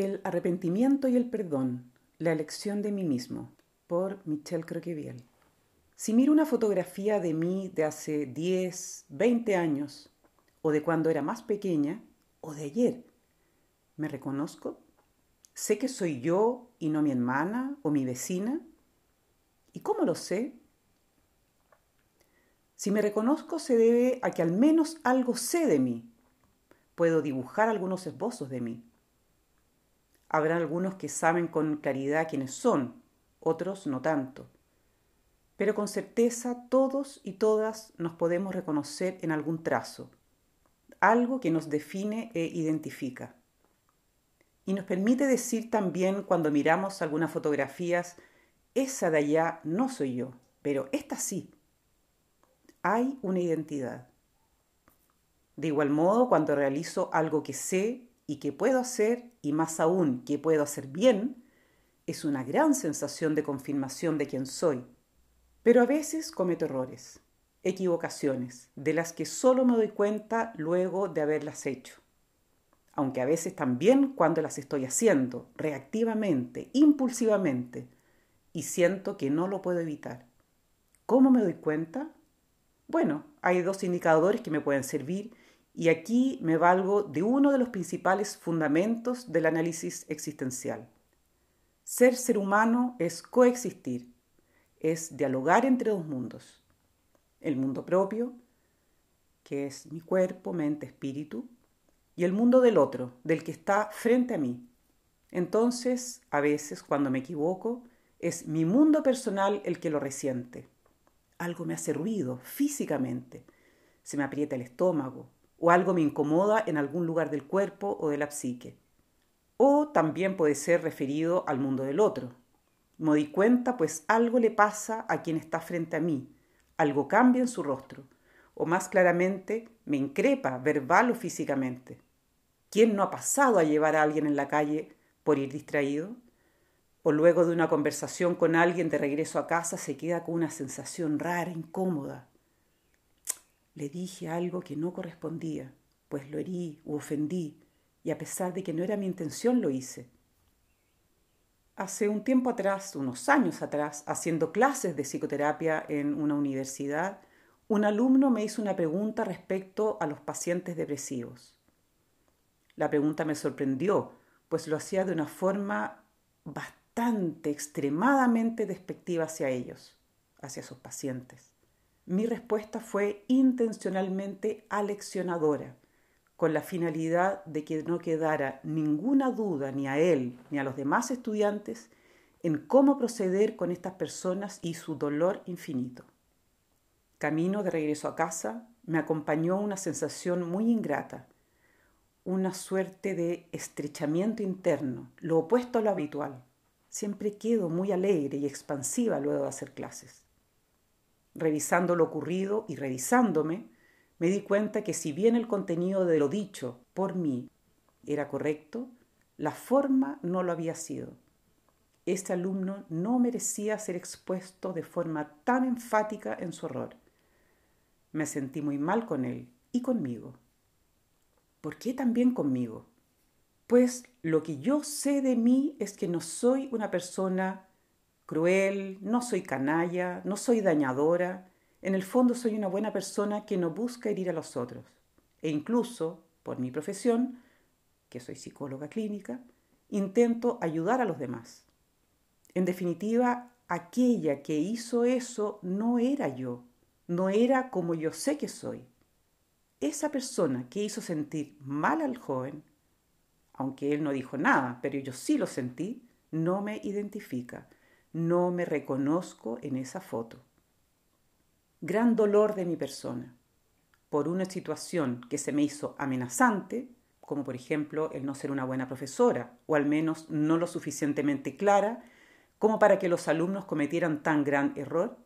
El arrepentimiento y el perdón, la elección de mí mismo, por Michel Croqueviel. Si miro una fotografía de mí de hace 10, 20 años, o de cuando era más pequeña, o de ayer, ¿me reconozco? ¿Sé que soy yo y no mi hermana o mi vecina? ¿Y cómo lo sé? Si me reconozco se debe a que al menos algo sé de mí. Puedo dibujar algunos esbozos de mí. Habrá algunos que saben con claridad quiénes son, otros no tanto. Pero con certeza todos y todas nos podemos reconocer en algún trazo, algo que nos define e identifica. Y nos permite decir también cuando miramos algunas fotografías, esa de allá no soy yo, pero esta sí hay una identidad. De igual modo, cuando realizo algo que sé y que puedo hacer, y más aún que puedo hacer bien, es una gran sensación de confirmación de quién soy. Pero a veces cometo errores, equivocaciones, de las que solo me doy cuenta luego de haberlas hecho. Aunque a veces también cuando las estoy haciendo, reactivamente, impulsivamente, y siento que no lo puedo evitar. ¿Cómo me doy cuenta? Bueno, hay dos indicadores que me pueden servir y aquí me valgo de uno de los principales fundamentos del análisis existencial. Ser ser humano es coexistir, es dialogar entre dos mundos. El mundo propio, que es mi cuerpo, mente, espíritu, y el mundo del otro, del que está frente a mí. Entonces, a veces, cuando me equivoco, es mi mundo personal el que lo resiente algo me hace ruido físicamente, se me aprieta el estómago o algo me incomoda en algún lugar del cuerpo o de la psique. O también puede ser referido al mundo del otro. Me di cuenta pues algo le pasa a quien está frente a mí, algo cambia en su rostro, o más claramente me increpa verbal o físicamente. ¿Quién no ha pasado a llevar a alguien en la calle por ir distraído? o luego de una conversación con alguien de regreso a casa se queda con una sensación rara, incómoda. Le dije algo que no correspondía, pues lo herí u ofendí, y a pesar de que no era mi intención lo hice. Hace un tiempo atrás, unos años atrás, haciendo clases de psicoterapia en una universidad, un alumno me hizo una pregunta respecto a los pacientes depresivos. La pregunta me sorprendió, pues lo hacía de una forma bastante extremadamente despectiva hacia ellos, hacia sus pacientes. Mi respuesta fue intencionalmente aleccionadora, con la finalidad de que no quedara ninguna duda ni a él ni a los demás estudiantes en cómo proceder con estas personas y su dolor infinito. Camino de regreso a casa me acompañó una sensación muy ingrata, una suerte de estrechamiento interno, lo opuesto a lo habitual siempre quedo muy alegre y expansiva luego de hacer clases. Revisando lo ocurrido y revisándome, me di cuenta que si bien el contenido de lo dicho por mí era correcto, la forma no lo había sido. Este alumno no merecía ser expuesto de forma tan enfática en su error. Me sentí muy mal con él y conmigo. ¿Por qué también conmigo? pues lo que yo sé de mí es que no soy una persona cruel, no soy canalla, no soy dañadora, en el fondo soy una buena persona que no busca herir a los otros. E incluso, por mi profesión, que soy psicóloga clínica, intento ayudar a los demás. En definitiva, aquella que hizo eso no era yo, no era como yo sé que soy. Esa persona que hizo sentir mal al joven aunque él no dijo nada, pero yo sí lo sentí, no me identifica, no me reconozco en esa foto. Gran dolor de mi persona, por una situación que se me hizo amenazante, como por ejemplo el no ser una buena profesora, o al menos no lo suficientemente clara, como para que los alumnos cometieran tan gran error,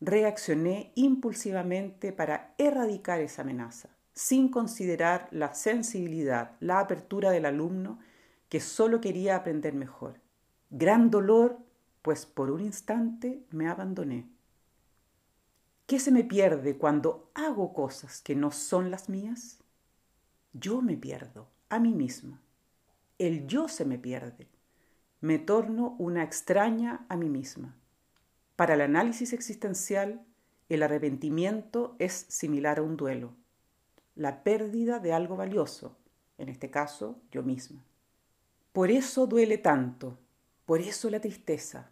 reaccioné impulsivamente para erradicar esa amenaza sin considerar la sensibilidad, la apertura del alumno que solo quería aprender mejor. Gran dolor, pues por un instante me abandoné. ¿Qué se me pierde cuando hago cosas que no son las mías? Yo me pierdo a mí misma. el yo se me pierde. Me torno una extraña a mí misma. Para el análisis existencial, el arrepentimiento es similar a un duelo, la pérdida de algo valioso, en este caso yo misma. Por eso duele tanto, por eso la tristeza,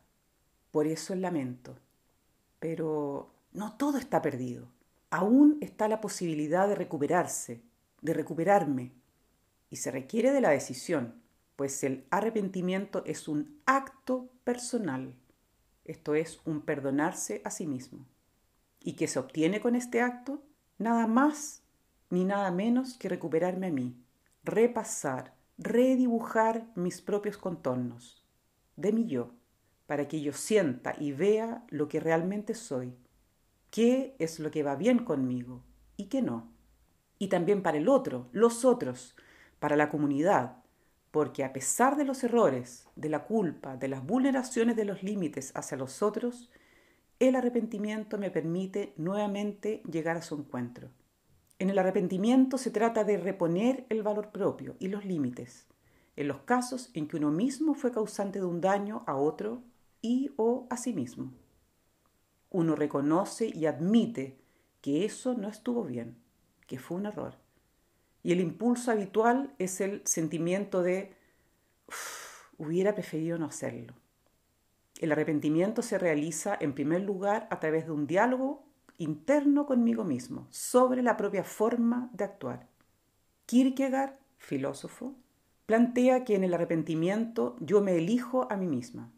por eso el lamento. Pero no todo está perdido. Aún está la posibilidad de recuperarse, de recuperarme. Y se requiere de la decisión, pues el arrepentimiento es un acto personal. Esto es un perdonarse a sí mismo. ¿Y qué se obtiene con este acto? Nada más ni nada menos que recuperarme a mí, repasar, redibujar mis propios contornos, de mi yo, para que yo sienta y vea lo que realmente soy, qué es lo que va bien conmigo y qué no. Y también para el otro, los otros, para la comunidad, porque a pesar de los errores, de la culpa, de las vulneraciones de los límites hacia los otros, el arrepentimiento me permite nuevamente llegar a su encuentro. En el arrepentimiento se trata de reponer el valor propio y los límites, en los casos en que uno mismo fue causante de un daño a otro y o a sí mismo. Uno reconoce y admite que eso no estuvo bien, que fue un error. Y el impulso habitual es el sentimiento de hubiera preferido no hacerlo. El arrepentimiento se realiza en primer lugar a través de un diálogo interno conmigo mismo sobre la propia forma de actuar. Kierkegaard, filósofo, plantea que en el arrepentimiento yo me elijo a mí misma.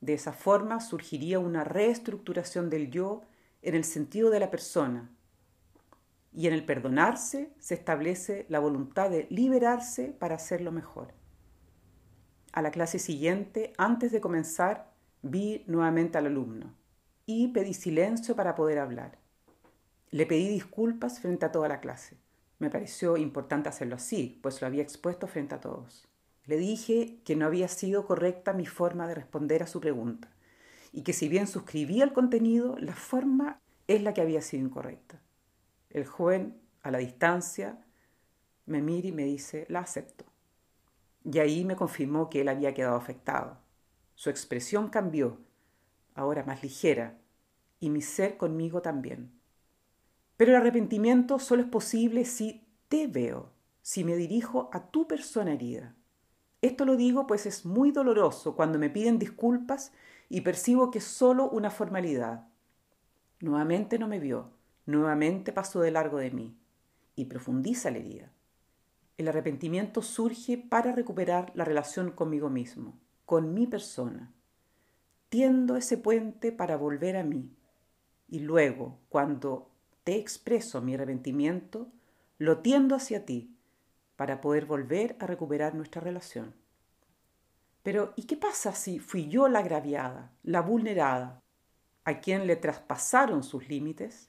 De esa forma surgiría una reestructuración del yo en el sentido de la persona. Y en el perdonarse se establece la voluntad de liberarse para hacerlo mejor. A la clase siguiente, antes de comenzar, vi nuevamente al alumno y pedí silencio para poder hablar. Le pedí disculpas frente a toda la clase. Me pareció importante hacerlo así, pues lo había expuesto frente a todos. Le dije que no había sido correcta mi forma de responder a su pregunta y que si bien suscribía el contenido, la forma es la que había sido incorrecta. El joven, a la distancia, me mira y me dice, la acepto. Y ahí me confirmó que él había quedado afectado. Su expresión cambió, ahora más ligera, y mi ser conmigo también. Pero el arrepentimiento solo es posible si te veo, si me dirijo a tu persona herida. Esto lo digo pues es muy doloroso cuando me piden disculpas y percibo que es solo una formalidad. Nuevamente no me vio, nuevamente pasó de largo de mí y profundiza la herida. El arrepentimiento surge para recuperar la relación conmigo mismo, con mi persona. Tiendo ese puente para volver a mí. Y luego, cuando te expreso mi arrepentimiento, lo tiendo hacia ti para poder volver a recuperar nuestra relación. Pero, ¿y qué pasa si fui yo la agraviada, la vulnerada, a quien le traspasaron sus límites?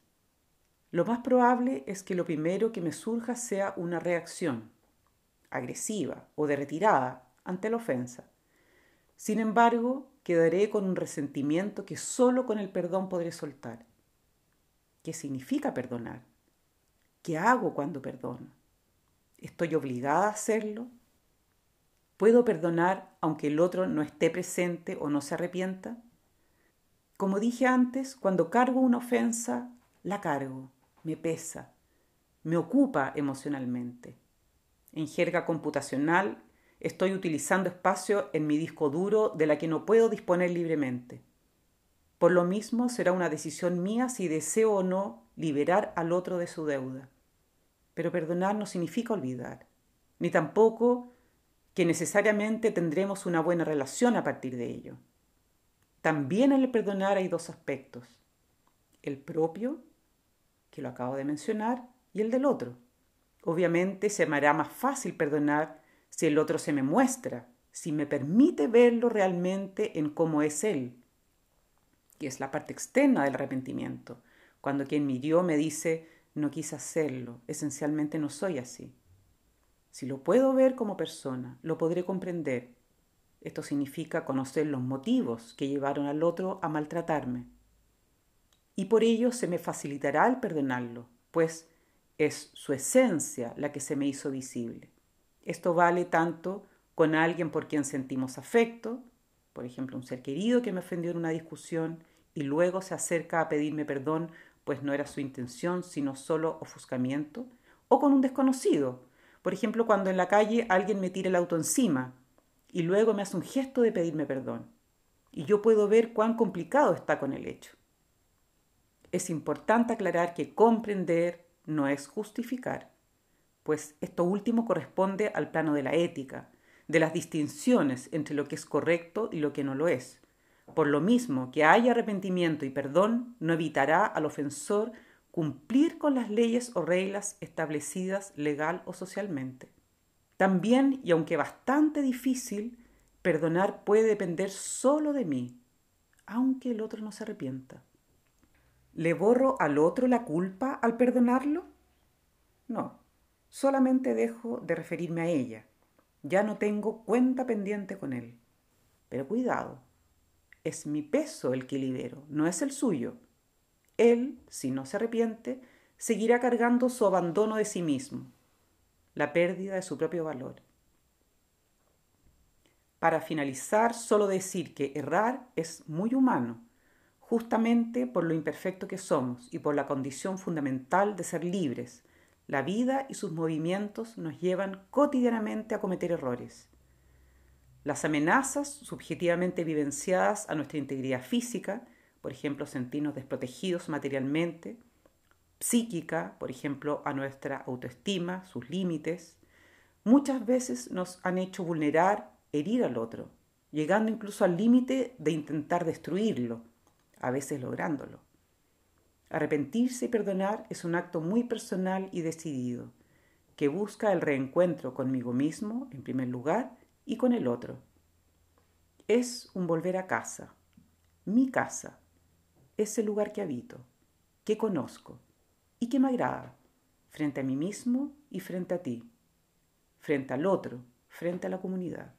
Lo más probable es que lo primero que me surja sea una reacción agresiva o de retirada ante la ofensa. Sin embargo, quedaré con un resentimiento que solo con el perdón podré soltar. ¿Qué significa perdonar? ¿Qué hago cuando perdono? ¿Estoy obligada a hacerlo? ¿Puedo perdonar aunque el otro no esté presente o no se arrepienta? Como dije antes, cuando cargo una ofensa, la cargo, me pesa, me ocupa emocionalmente. En jerga computacional, estoy utilizando espacio en mi disco duro de la que no puedo disponer libremente. Por lo mismo será una decisión mía si deseo o no liberar al otro de su deuda. Pero perdonar no significa olvidar, ni tampoco que necesariamente tendremos una buena relación a partir de ello. También en el perdonar hay dos aspectos, el propio, que lo acabo de mencionar, y el del otro. Obviamente se me hará más fácil perdonar si el otro se me muestra, si me permite verlo realmente en cómo es él, que es la parte externa del arrepentimiento, cuando quien me hirió me dice, no quise hacerlo, esencialmente no soy así. Si lo puedo ver como persona, lo podré comprender. Esto significa conocer los motivos que llevaron al otro a maltratarme. Y por ello se me facilitará el perdonarlo, pues es su esencia la que se me hizo visible. Esto vale tanto con alguien por quien sentimos afecto, por ejemplo, un ser querido que me ofendió en una discusión y luego se acerca a pedirme perdón, pues no era su intención, sino solo ofuscamiento, o con un desconocido, por ejemplo, cuando en la calle alguien me tira el auto encima y luego me hace un gesto de pedirme perdón, y yo puedo ver cuán complicado está con el hecho. Es importante aclarar que comprender no es justificar, pues esto último corresponde al plano de la ética, de las distinciones entre lo que es correcto y lo que no lo es. Por lo mismo que haya arrepentimiento y perdón, no evitará al ofensor cumplir con las leyes o reglas establecidas legal o socialmente. También, y aunque bastante difícil, perdonar puede depender solo de mí, aunque el otro no se arrepienta. ¿Le borro al otro la culpa al perdonarlo? No, solamente dejo de referirme a ella. Ya no tengo cuenta pendiente con él. Pero cuidado, es mi peso el que libero, no es el suyo. Él, si no se arrepiente, seguirá cargando su abandono de sí mismo, la pérdida de su propio valor. Para finalizar, solo decir que errar es muy humano, justamente por lo imperfecto que somos y por la condición fundamental de ser libres. La vida y sus movimientos nos llevan cotidianamente a cometer errores. Las amenazas subjetivamente vivenciadas a nuestra integridad física por ejemplo, sentirnos desprotegidos materialmente, psíquica, por ejemplo, a nuestra autoestima, sus límites, muchas veces nos han hecho vulnerar, herir al otro, llegando incluso al límite de intentar destruirlo, a veces lográndolo. Arrepentirse y perdonar es un acto muy personal y decidido, que busca el reencuentro conmigo mismo, en primer lugar, y con el otro. Es un volver a casa, mi casa, ese lugar que habito, que conozco y que me agrada, frente a mí mismo y frente a ti, frente al otro, frente a la comunidad.